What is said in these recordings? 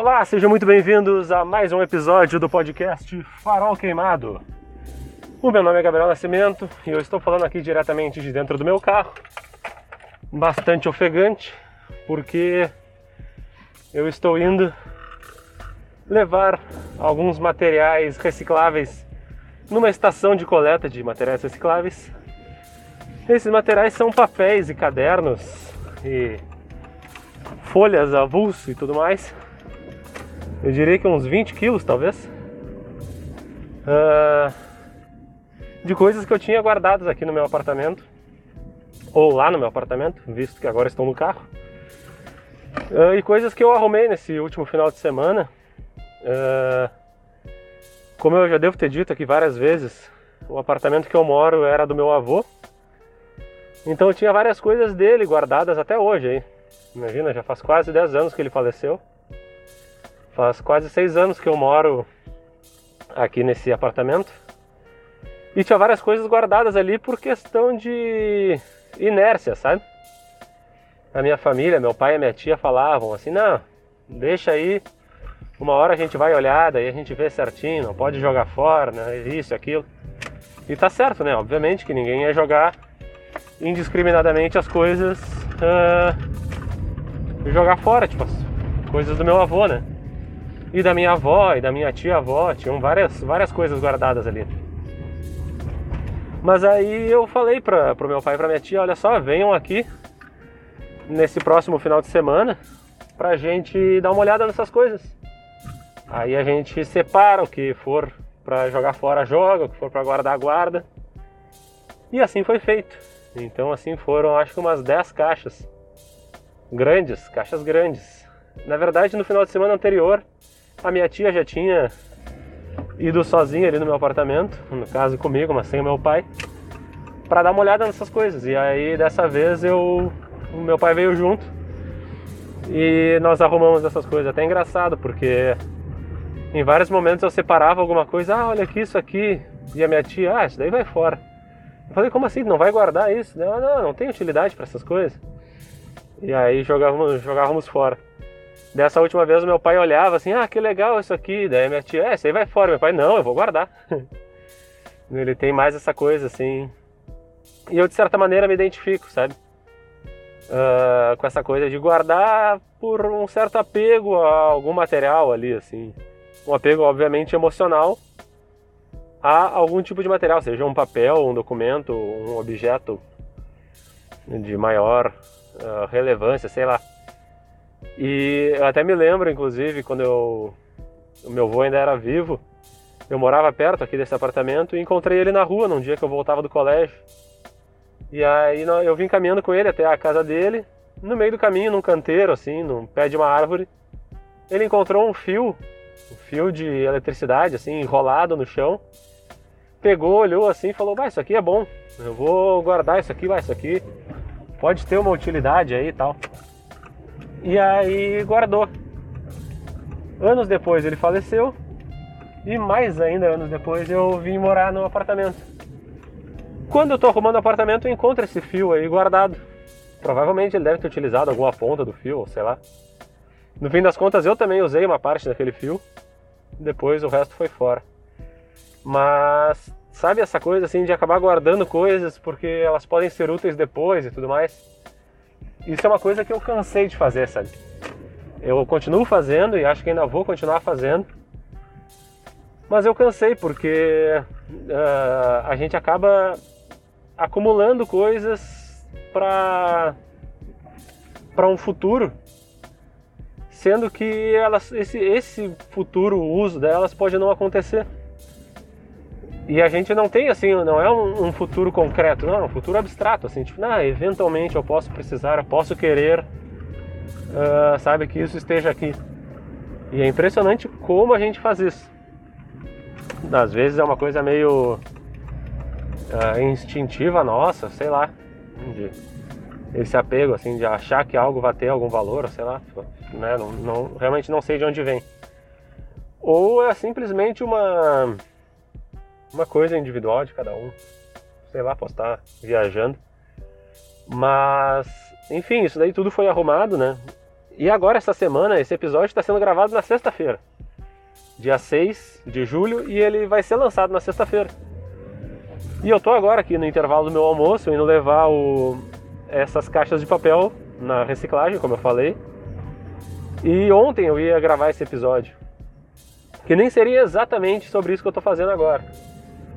Olá, sejam muito bem-vindos a mais um episódio do podcast Farol Queimado. O meu nome é Gabriel Nascimento e eu estou falando aqui diretamente de dentro do meu carro, bastante ofegante, porque eu estou indo levar alguns materiais recicláveis numa estação de coleta de materiais recicláveis. Esses materiais são papéis e cadernos e folhas avulso e tudo mais. Eu diria que uns 20 quilos, talvez. Uh, de coisas que eu tinha guardadas aqui no meu apartamento. Ou lá no meu apartamento, visto que agora estou no carro. Uh, e coisas que eu arrumei nesse último final de semana. Uh, como eu já devo ter dito aqui várias vezes, o apartamento que eu moro era do meu avô. Então eu tinha várias coisas dele guardadas até hoje aí. Imagina, já faz quase 10 anos que ele faleceu. Faz quase 6 anos que eu moro aqui nesse apartamento. E tinha várias coisas guardadas ali por questão de inércia, sabe? A minha família, meu pai e minha tia falavam assim: não, deixa aí, uma hora a gente vai olhar, daí a gente vê certinho, não pode jogar fora, né? Isso, aquilo. E tá certo, né? Obviamente que ninguém ia jogar indiscriminadamente as coisas uh, jogar fora, tipo, as coisas do meu avô, né? E da minha avó e da minha tia-avó, tinham várias, várias coisas guardadas ali. Mas aí eu falei para pro meu pai e pra minha tia, olha só, venham aqui nesse próximo final de semana pra gente dar uma olhada nessas coisas. Aí a gente separa o que for para jogar fora, joga, o que for para guardar, guarda. E assim foi feito. Então assim foram acho que umas 10 caixas grandes, caixas grandes. Na verdade, no final de semana anterior, a minha tia já tinha ido sozinha ali no meu apartamento, no caso comigo, mas sem o meu pai, para dar uma olhada nessas coisas. E aí dessa vez eu o meu pai veio junto e nós arrumamos essas coisas. Até engraçado, porque em vários momentos eu separava alguma coisa, ah, olha aqui, isso aqui, e a minha tia, ah, isso daí vai fora. Eu falei, como assim? Não vai guardar isso? Não, não, não tem utilidade para essas coisas. E aí jogávamos, jogávamos fora. Dessa última vez meu pai olhava assim, ah, que legal isso aqui. Daí minha tia, é, isso aí vai fora. Meu pai, não, eu vou guardar. Ele tem mais essa coisa assim. E eu de certa maneira me identifico, sabe? Uh, com essa coisa de guardar por um certo apego a algum material ali, assim. Um apego, obviamente, emocional a algum tipo de material, seja um papel, um documento, um objeto de maior uh, relevância, sei lá. E eu até me lembro, inclusive, quando eu, o meu avô ainda era vivo, eu morava perto aqui desse apartamento e encontrei ele na rua num dia que eu voltava do colégio. E aí eu vim caminhando com ele até a casa dele, no meio do caminho, num canteiro, assim, num pé de uma árvore. Ele encontrou um fio, um fio de eletricidade, assim, enrolado no chão. Pegou, olhou assim e falou: Bah, isso aqui é bom, eu vou guardar isso aqui, vai, isso aqui pode ter uma utilidade aí e tal. E aí guardou. Anos depois ele faleceu e mais ainda anos depois eu vim morar no apartamento. Quando eu tô arrumando o apartamento eu encontro esse fio aí guardado. Provavelmente ele deve ter utilizado alguma ponta do fio, sei lá. No fim das contas eu também usei uma parte daquele fio. Depois o resto foi fora. Mas sabe essa coisa assim de acabar guardando coisas porque elas podem ser úteis depois e tudo mais? Isso é uma coisa que eu cansei de fazer, sabe? Eu continuo fazendo e acho que ainda vou continuar fazendo. Mas eu cansei porque uh, a gente acaba acumulando coisas para para um futuro, sendo que elas, esse, esse futuro uso delas pode não acontecer. E a gente não tem assim, não é um, um, futuro concreto, não, é um futuro abstrato, assim, tipo, ah, eventualmente eu posso precisar, eu posso querer, uh, sabe, que isso esteja aqui. E é impressionante como a gente faz isso. Às vezes é uma coisa meio uh, instintiva nossa, sei lá, de esse apego, assim, de achar que algo vai ter algum valor, sei lá, né, não, não, realmente não sei de onde vem. Ou é simplesmente uma uma coisa individual de cada um. Sei lá, posso estar viajando. Mas, enfim, isso daí tudo foi arrumado, né? E agora, essa semana, esse episódio está sendo gravado na sexta-feira, dia 6 de julho, e ele vai ser lançado na sexta-feira. E eu tô agora aqui no intervalo do meu almoço, indo levar o, essas caixas de papel na reciclagem, como eu falei. E ontem eu ia gravar esse episódio, que nem seria exatamente sobre isso que eu tô fazendo agora.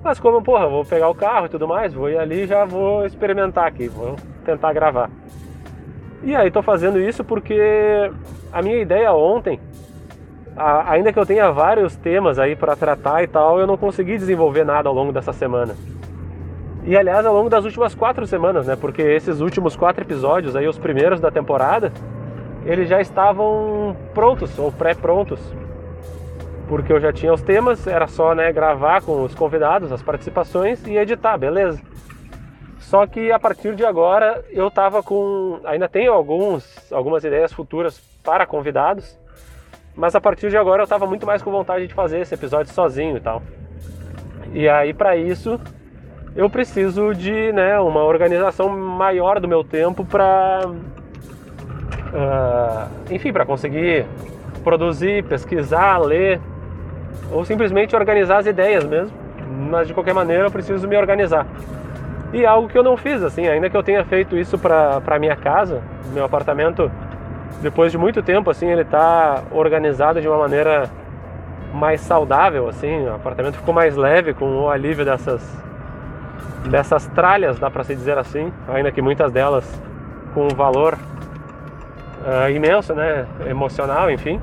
Mas como, porra, vou pegar o carro e tudo mais, vou ir ali e já vou experimentar aqui, vou tentar gravar. E aí tô fazendo isso porque a minha ideia ontem, a, ainda que eu tenha vários temas aí para tratar e tal, eu não consegui desenvolver nada ao longo dessa semana. E aliás, ao longo das últimas quatro semanas, né? Porque esses últimos quatro episódios aí, os primeiros da temporada, eles já estavam prontos ou pré-prontos. Porque eu já tinha os temas, era só né, gravar com os convidados, as participações e editar, beleza. Só que a partir de agora eu tava com. Ainda tenho alguns, algumas ideias futuras para convidados, mas a partir de agora eu tava muito mais com vontade de fazer esse episódio sozinho e tal. E aí para isso eu preciso de né, uma organização maior do meu tempo para, uh, ah, enfim, para conseguir produzir, pesquisar, ler ou simplesmente organizar as ideias mesmo. Mas de qualquer maneira eu preciso me organizar. E é algo que eu não fiz, assim, ainda que eu tenha feito isso para minha casa, meu apartamento, depois de muito tempo, assim, ele está organizado de uma maneira mais saudável, assim, o apartamento ficou mais leve com o alívio dessas dessas tralhas, dá para se dizer assim, ainda que muitas delas com um valor uh, imenso, né, emocional, enfim.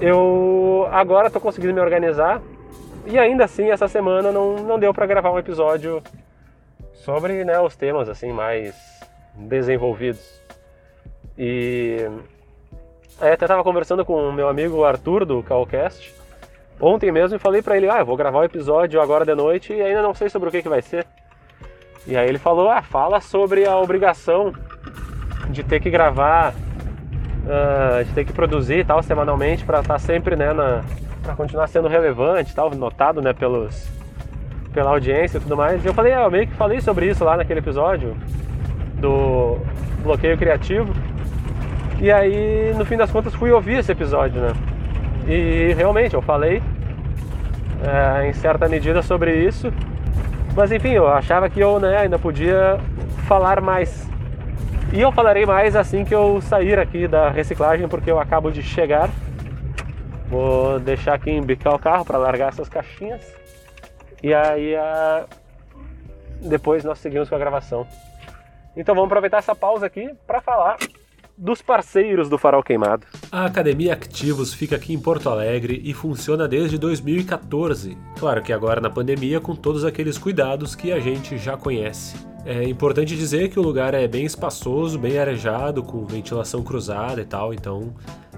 Eu agora estou conseguindo me organizar e ainda assim essa semana não, não deu para gravar um episódio sobre né, os temas assim mais desenvolvidos. E até estava conversando com o meu amigo Arthur do Calcast ontem mesmo e falei para ele, ah, eu vou gravar o um episódio agora de noite e ainda não sei sobre o que, que vai ser. E aí ele falou, ah, fala sobre a obrigação de ter que gravar, uh, de ter que produzir tal semanalmente para estar tá sempre, né, na, para continuar sendo relevante, tal, notado, né, pelos pela audiência e tudo mais. Eu falei, ah, eu meio que falei sobre isso lá naquele episódio do bloqueio criativo. E aí, no fim das contas, fui ouvir esse episódio, né? E realmente eu falei é, em certa medida sobre isso, mas enfim, eu achava que eu né, ainda podia falar mais. E eu falarei mais assim que eu sair aqui da reciclagem, porque eu acabo de chegar. Vou deixar aqui embicar o carro para largar essas caixinhas. E aí a... depois nós seguimos com a gravação. Então vamos aproveitar essa pausa aqui para falar dos parceiros do Farol Queimado. A Academia Ativos fica aqui em Porto Alegre e funciona desde 2014. Claro que agora na pandemia com todos aqueles cuidados que a gente já conhece. É importante dizer que o lugar é bem espaçoso, bem arejado, com ventilação cruzada e tal, então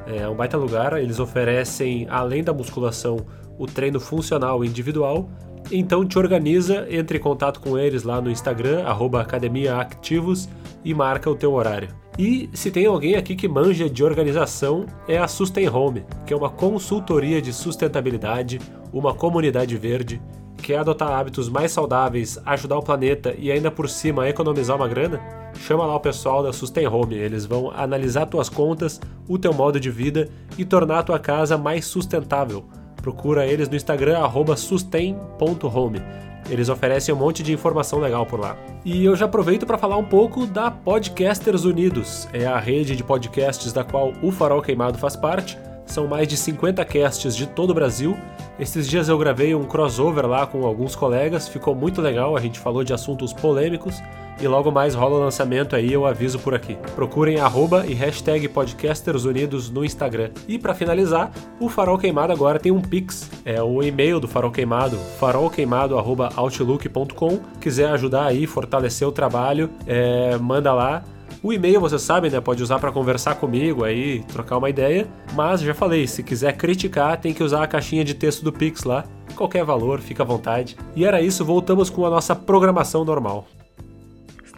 é um baita lugar. Eles oferecem, além da musculação, o treino funcional individual. Então te organiza, entre em contato com eles lá no Instagram, arroba Academia Activos e marca o teu horário. E se tem alguém aqui que manja de organização, é a Sustain Home, que é uma consultoria de sustentabilidade, uma comunidade verde, quer adotar hábitos mais saudáveis, ajudar o planeta e ainda por cima economizar uma grana? Chama lá o pessoal da Sustain Home, eles vão analisar tuas contas, o teu modo de vida e tornar a tua casa mais sustentável. Procura eles no Instagram sustain.home. Eles oferecem um monte de informação legal por lá. E eu já aproveito para falar um pouco da Podcasters Unidos. É a rede de podcasts da qual o Farol Queimado faz parte. São mais de 50 casts de todo o Brasil. Esses dias eu gravei um crossover lá com alguns colegas, ficou muito legal, a gente falou de assuntos polêmicos e logo mais rola o lançamento aí, eu aviso por aqui. Procurem arroba e hashtag podcastersunidos no Instagram. E para finalizar, o Farol Queimado agora tem um Pix, é o e-mail do Farol Queimado, farolqueimado.outlook.com. Quiser ajudar aí, fortalecer o trabalho, é, manda lá. O e-mail, você sabe, né? Pode usar para conversar comigo aí, trocar uma ideia. Mas já falei, se quiser criticar, tem que usar a caixinha de texto do Pix lá. Qualquer valor, fica à vontade. E era isso, voltamos com a nossa programação normal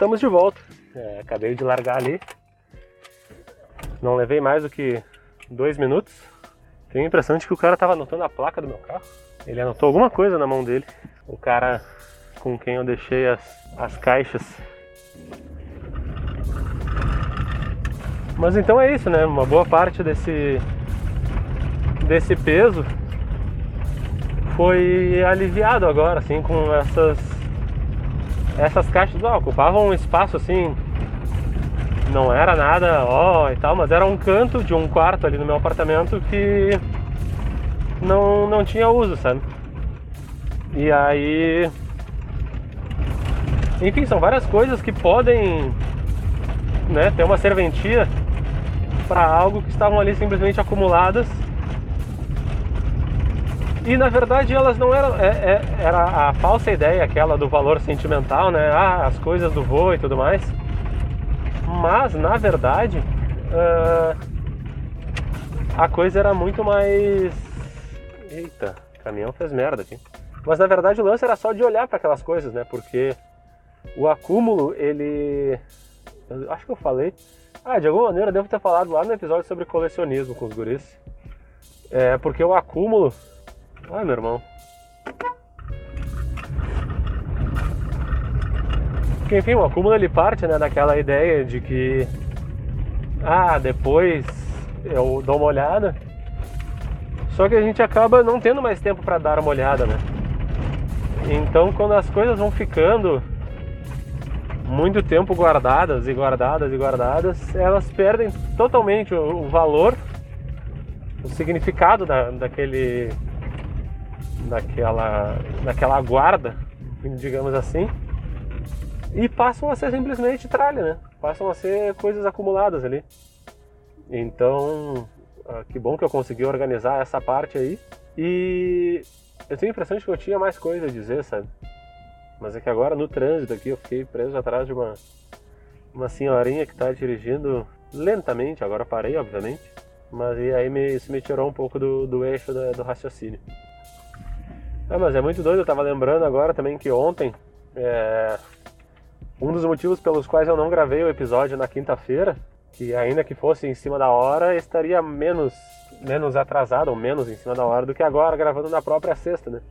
estamos de volta. É, acabei de largar ali. Não levei mais do que dois minutos. Tenho a impressão de que o cara estava anotando a placa do meu carro. Ele anotou alguma coisa na mão dele. O cara com quem eu deixei as, as caixas. Mas então é isso, né? Uma boa parte desse desse peso foi aliviado agora, assim, com essas essas caixas, ó, ocupavam um espaço assim, não era nada, ó, e tal, mas era um canto de um quarto ali no meu apartamento que não não tinha uso, sabe? E aí enfim, são várias coisas que podem né, ter uma serventia para algo que estavam ali simplesmente acumuladas. E na verdade elas não eram. É, é, era a falsa ideia aquela do valor sentimental, né? Ah, as coisas do voo e tudo mais. Mas na verdade uh, a coisa era muito mais. Eita, o caminhão fez merda aqui. Mas na verdade o lance era só de olhar para aquelas coisas, né? Porque o acúmulo, ele. Acho que eu falei. Ah, de alguma maneira eu devo ter falado lá no episódio sobre colecionismo com os guris. É, porque o acúmulo. Ai, meu irmão. Porque, enfim, o acúmulo ele parte né, daquela ideia de que. Ah, depois eu dou uma olhada. Só que a gente acaba não tendo mais tempo para dar uma olhada, né? Então, quando as coisas vão ficando muito tempo guardadas e guardadas e guardadas, elas perdem totalmente o, o valor, o significado da, daquele, daquela, daquela guarda, digamos assim, e passam a ser simplesmente tralha, né? Passam a ser coisas acumuladas ali. Então, ah, que bom que eu consegui organizar essa parte aí. E eu tenho a impressão de que eu tinha mais coisa a dizer, sabe? Mas é que agora no trânsito aqui eu fiquei preso atrás de uma, uma senhorinha que está dirigindo lentamente, agora parei, obviamente. Mas e aí me, isso me tirou um pouco do, do eixo do, do raciocínio. Ah, mas é muito doido, eu tava lembrando agora também que ontem é, um dos motivos pelos quais eu não gravei o episódio na quinta-feira, que ainda que fosse em cima da hora, estaria menos, menos atrasado ou menos em cima da hora do que agora gravando na própria sexta, né?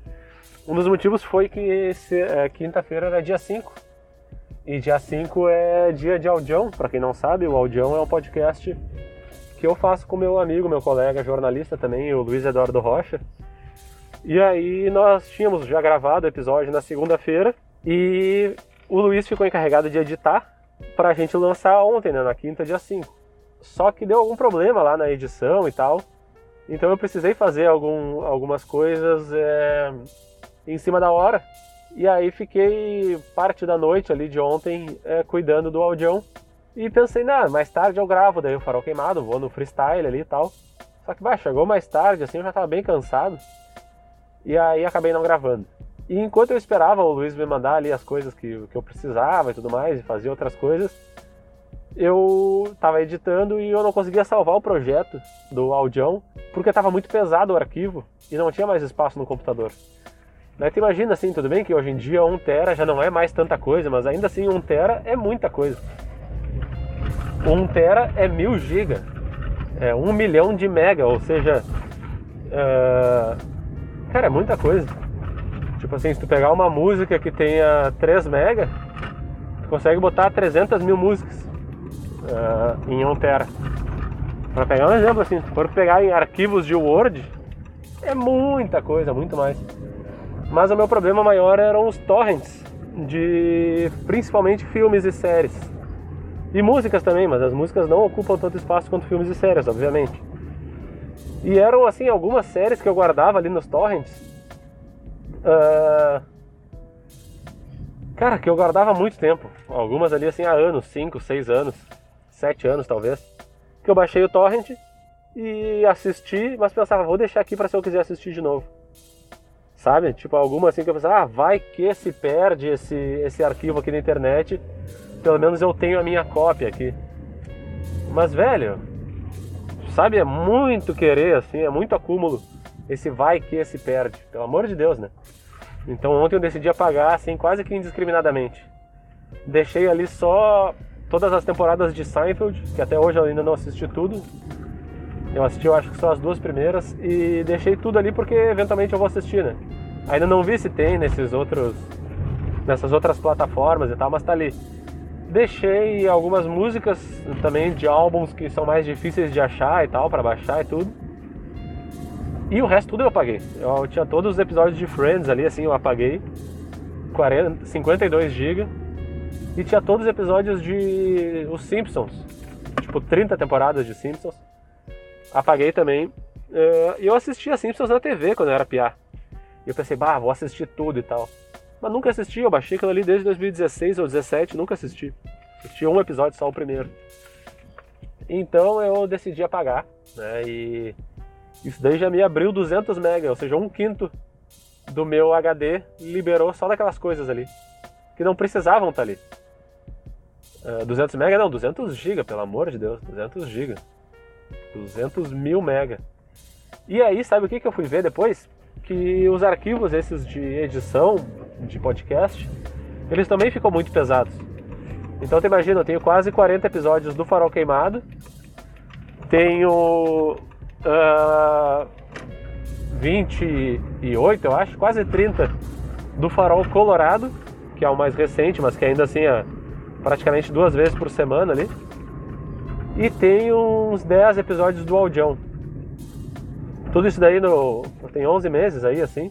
Um dos motivos foi que é, quinta-feira era dia 5. E dia 5 é dia de Audião. Para quem não sabe, o Audião é um podcast que eu faço com meu amigo, meu colega jornalista também, o Luiz Eduardo Rocha. E aí nós tínhamos já gravado o episódio na segunda-feira e o Luiz ficou encarregado de editar para a gente lançar ontem, né, na quinta, dia 5. Só que deu algum problema lá na edição e tal. Então eu precisei fazer algum, algumas coisas é, em cima da hora. E aí fiquei parte da noite ali de ontem é, cuidando do audião. E pensei, nah, mais tarde eu gravo, daí o farol queimado, vou no freestyle ali e tal. Só que, bah, chegou mais tarde, assim, eu já tava bem cansado. E aí acabei não gravando. E enquanto eu esperava o Luiz me mandar ali as coisas que, que eu precisava e tudo mais, e fazia outras coisas, eu tava editando e eu não conseguia salvar o projeto do audião, porque tava muito pesado o arquivo e não tinha mais espaço no computador. Daí tu imagina assim, tudo bem que hoje em dia 1 tera já não é mais tanta coisa, mas ainda assim 1 tera é muita coisa. 1 tera é 1000 giga, é 1 milhão de mega, ou seja, uh, cara, é muita coisa. Tipo assim, se tu pegar uma música que tenha 3 mega, tu consegue botar 300 mil músicas uh, em 1 tera. Pra pegar um exemplo assim, se for pegar em arquivos de Word, é muita coisa, muito mais. Mas o meu problema maior eram os torrents de principalmente filmes e séries. E músicas também, mas as músicas não ocupam tanto espaço quanto filmes e séries, obviamente. E eram assim algumas séries que eu guardava ali nos torrents. Uh... Cara, que eu guardava há muito tempo. Algumas ali assim há anos, 5, 6 anos, 7 anos talvez. Que eu baixei o torrent e assisti, mas pensava, vou deixar aqui para se eu quiser assistir de novo sabe? Tipo, alguma assim que eu pensei, ah, vai que se perde esse, esse arquivo aqui na internet, pelo menos eu tenho a minha cópia aqui. Mas, velho, sabe, é muito querer, assim, é muito acúmulo esse vai que se perde, pelo amor de Deus, né? Então ontem eu decidi apagar, assim, quase que indiscriminadamente. Deixei ali só todas as temporadas de Seinfeld, que até hoje eu ainda não assisti tudo, eu assisti, eu acho que só as duas primeiras e deixei tudo ali porque eventualmente eu vou assistir, né? Ainda não vi se tem nesses outros, nessas outras plataformas e tal, mas tá ali. Deixei algumas músicas também de álbuns que são mais difíceis de achar e tal, para baixar e tudo. E o resto tudo eu apaguei. Eu tinha todos os episódios de Friends ali, assim, eu apaguei. 40, 52 GB. E tinha todos os episódios de Os Simpsons. Tipo, 30 temporadas de Simpsons. Apaguei também. Eh, e eu assistia Simpsons na TV quando eu era piá. E eu pensei, bah, vou assistir tudo e tal. Mas nunca assisti, eu baixei aquilo ali desde 2016 ou 2017, nunca assisti. Assisti um episódio só o primeiro. Então eu decidi apagar, né? E isso daí já me abriu 200 MB, ou seja, um quinto do meu HD liberou só daquelas coisas ali. Que não precisavam estar ali. Uh, 200 MB não, 200 GB, pelo amor de Deus, 200 GB. 200 mil MB. E aí, sabe o que, que eu fui ver depois? Que os arquivos esses de edição, de podcast, eles também ficam muito pesados. Então tu imagina, eu tenho quase 40 episódios do Farol Queimado, tenho uh, 28, eu acho, quase 30 do Farol Colorado, que é o mais recente, mas que ainda assim é praticamente duas vezes por semana ali. E tenho uns 10 episódios do Audião. Tudo isso daí no, tem 11 meses aí, assim.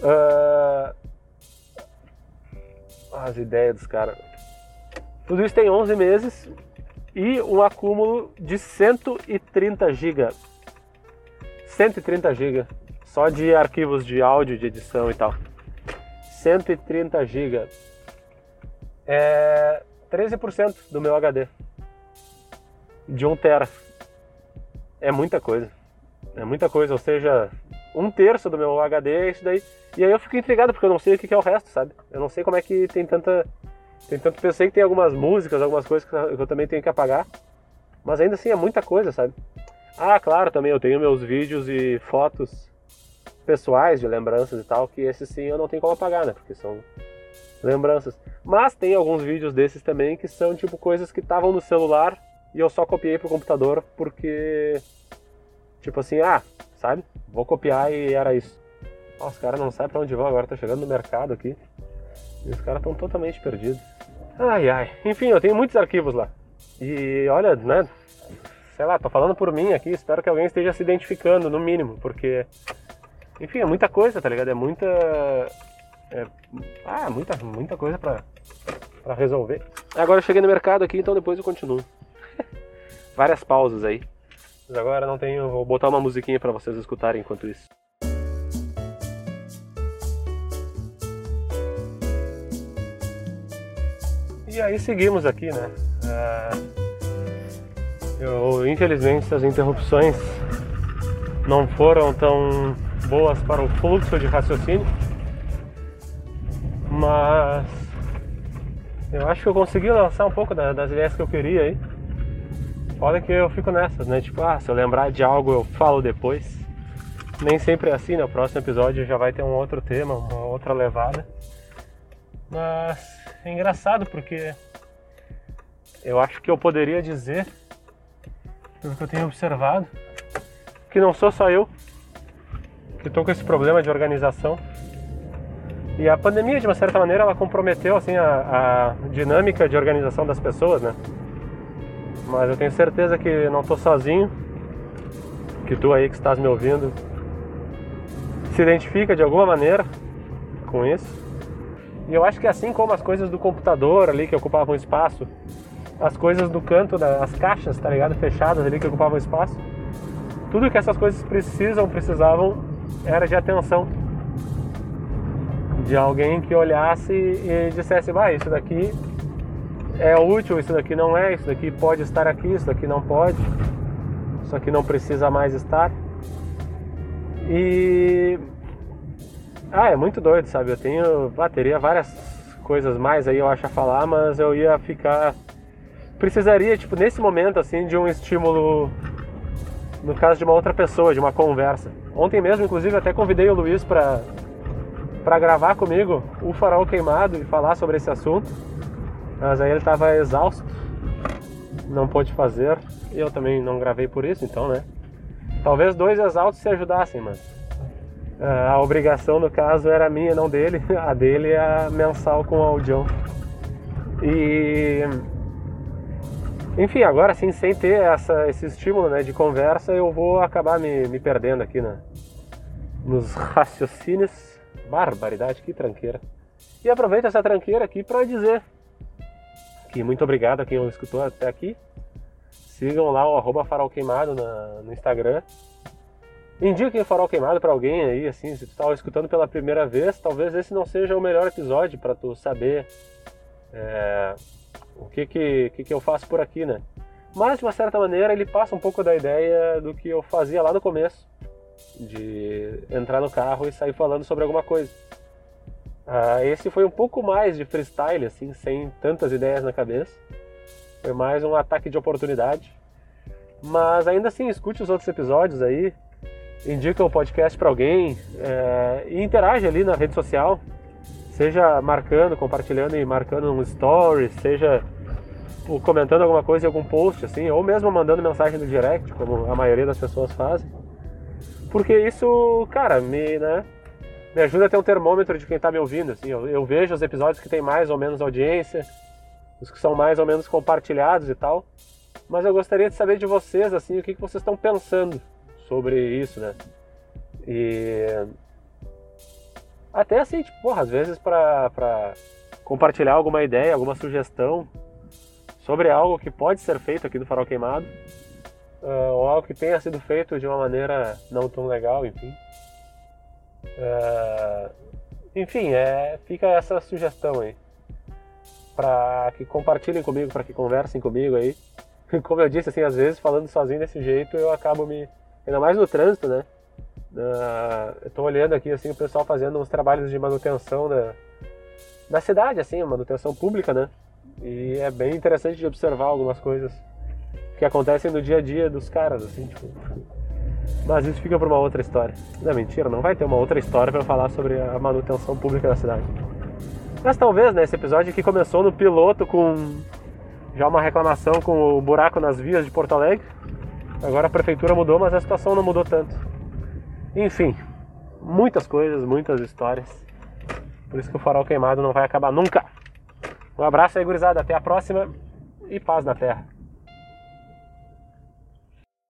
Uh, as ideias dos caras. Tudo isso tem 11 meses e um acúmulo de 130 GB. 130 GB só de arquivos de áudio, de edição e tal. 130 GB. É 13% do meu HD. De 1 tera. É muita coisa. É muita coisa, ou seja, um terço do meu HD é isso daí. E aí eu fico intrigado porque eu não sei o que é o resto, sabe? Eu não sei como é que tem tanta. Tem tanto. Pensei que tem algumas músicas, algumas coisas que eu também tenho que apagar. Mas ainda assim é muita coisa, sabe? Ah, claro, também eu tenho meus vídeos e fotos pessoais de lembranças e tal, que esses sim eu não tenho como apagar, né? Porque são lembranças. Mas tem alguns vídeos desses também que são tipo coisas que estavam no celular e eu só copiei pro computador porque. Tipo assim, ah, sabe? Vou copiar e era isso. Ó, os caras não sabem pra onde vão agora, tá chegando no mercado aqui. E os caras estão totalmente perdidos. Ai, ai. Enfim, eu tenho muitos arquivos lá. E olha, né? Sei lá, tô falando por mim aqui, espero que alguém esteja se identificando, no mínimo, porque. Enfim, é muita coisa, tá ligado? É muita. É... Ah, muita, muita coisa pra, pra resolver. Agora eu cheguei no mercado aqui, então depois eu continuo. Várias pausas aí. Mas agora não tenho. Vou botar uma musiquinha para vocês escutarem enquanto isso. E aí seguimos aqui, né? Uh, eu, infelizmente as interrupções não foram tão boas para o fluxo de raciocínio, mas eu acho que eu consegui lançar um pouco das ideias que eu queria aí. Olha que eu fico nessas, né? Tipo, ah, se eu lembrar de algo eu falo depois. Nem sempre é assim, né? O próximo episódio já vai ter um outro tema, uma outra levada. Mas é engraçado porque eu acho que eu poderia dizer, pelo que eu tenho observado, que não sou só eu que estou com esse problema de organização. E a pandemia, de uma certa maneira, ela comprometeu assim a, a dinâmica de organização das pessoas, né? Mas eu tenho certeza que não estou sozinho, que tu aí que estás me ouvindo se identifica de alguma maneira com isso. E eu acho que assim como as coisas do computador ali que ocupavam espaço, as coisas do canto, das caixas, tá ligado? Fechadas ali que ocupavam espaço, tudo que essas coisas precisam, precisavam, era de atenção. De alguém que olhasse e dissesse, vai, isso daqui é útil, isso daqui não é, isso daqui pode estar aqui, isso daqui não pode, isso aqui não precisa mais estar. E. Ah, é muito doido, sabe? Eu tenho. Ah, teria várias coisas mais aí, eu acho, a falar, mas eu ia ficar. Precisaria, tipo, nesse momento, assim, de um estímulo. No caso de uma outra pessoa, de uma conversa. Ontem mesmo, inclusive, até convidei o Luiz para para gravar comigo o farol queimado e falar sobre esse assunto. Mas aí ele estava exausto, não pôde fazer. Eu também não gravei por isso, então, né? Talvez dois exaustos se ajudassem, mas uh, a obrigação no caso era minha, não dele. A dele é a mensal com o Audião. E enfim, agora sim, sem ter essa, esse estímulo né, de conversa, eu vou acabar me, me perdendo aqui né, nos raciocínios. Barbaridade, que tranqueira. E aproveito essa tranqueira aqui para dizer muito obrigado a quem escutou até aqui. Sigam lá o arroba farol queimado na, no Instagram. Indiquem o farol queimado para alguém aí, assim, se tu tá escutando pela primeira vez, talvez esse não seja o melhor episódio para tu saber é, o que que, que que eu faço por aqui, né? Mas de uma certa maneira ele passa um pouco da ideia do que eu fazia lá no começo, de entrar no carro e sair falando sobre alguma coisa. Ah, esse foi um pouco mais de freestyle, assim, sem tantas ideias na cabeça. Foi mais um ataque de oportunidade. Mas ainda assim, escute os outros episódios aí, indica o podcast para alguém é, e interage ali na rede social seja marcando, compartilhando e marcando um story, seja comentando alguma coisa em algum post, assim, ou mesmo mandando mensagem no direct, como a maioria das pessoas fazem. Porque isso, cara, me, né, me ajuda a ter um termômetro de quem está me ouvindo, assim, eu, eu, vejo os episódios que tem mais ou menos audiência, os que são mais ou menos compartilhados e tal, mas eu gostaria de saber de vocês, assim, o que, que vocês estão pensando sobre isso, né? E até assim, tipo, porra, às vezes para pra compartilhar alguma ideia, alguma sugestão sobre algo que pode ser feito aqui do Farol Queimado, uh, ou algo que tenha sido feito de uma maneira não tão legal, enfim. Uh, enfim, é, fica essa sugestão aí. Para que compartilhem comigo, para que conversem comigo aí. Como eu disse, assim, às vezes falando sozinho desse jeito eu acabo me. Ainda mais no trânsito, né? Uh, eu tô olhando aqui assim o pessoal fazendo uns trabalhos de manutenção da, da cidade, assim, manutenção pública, né? E é bem interessante de observar algumas coisas que acontecem no dia a dia dos caras, assim, tipo. Mas isso fica para uma outra história. Não, mentira, não vai ter uma outra história para falar sobre a manutenção pública da cidade. Mas talvez, né, esse episódio aqui começou no piloto com já uma reclamação com o buraco nas vias de Porto Alegre. Agora a prefeitura mudou, mas a situação não mudou tanto. Enfim, muitas coisas, muitas histórias. Por isso que o farol queimado não vai acabar nunca. Um abraço aí, gurizada. Até a próxima e paz na terra.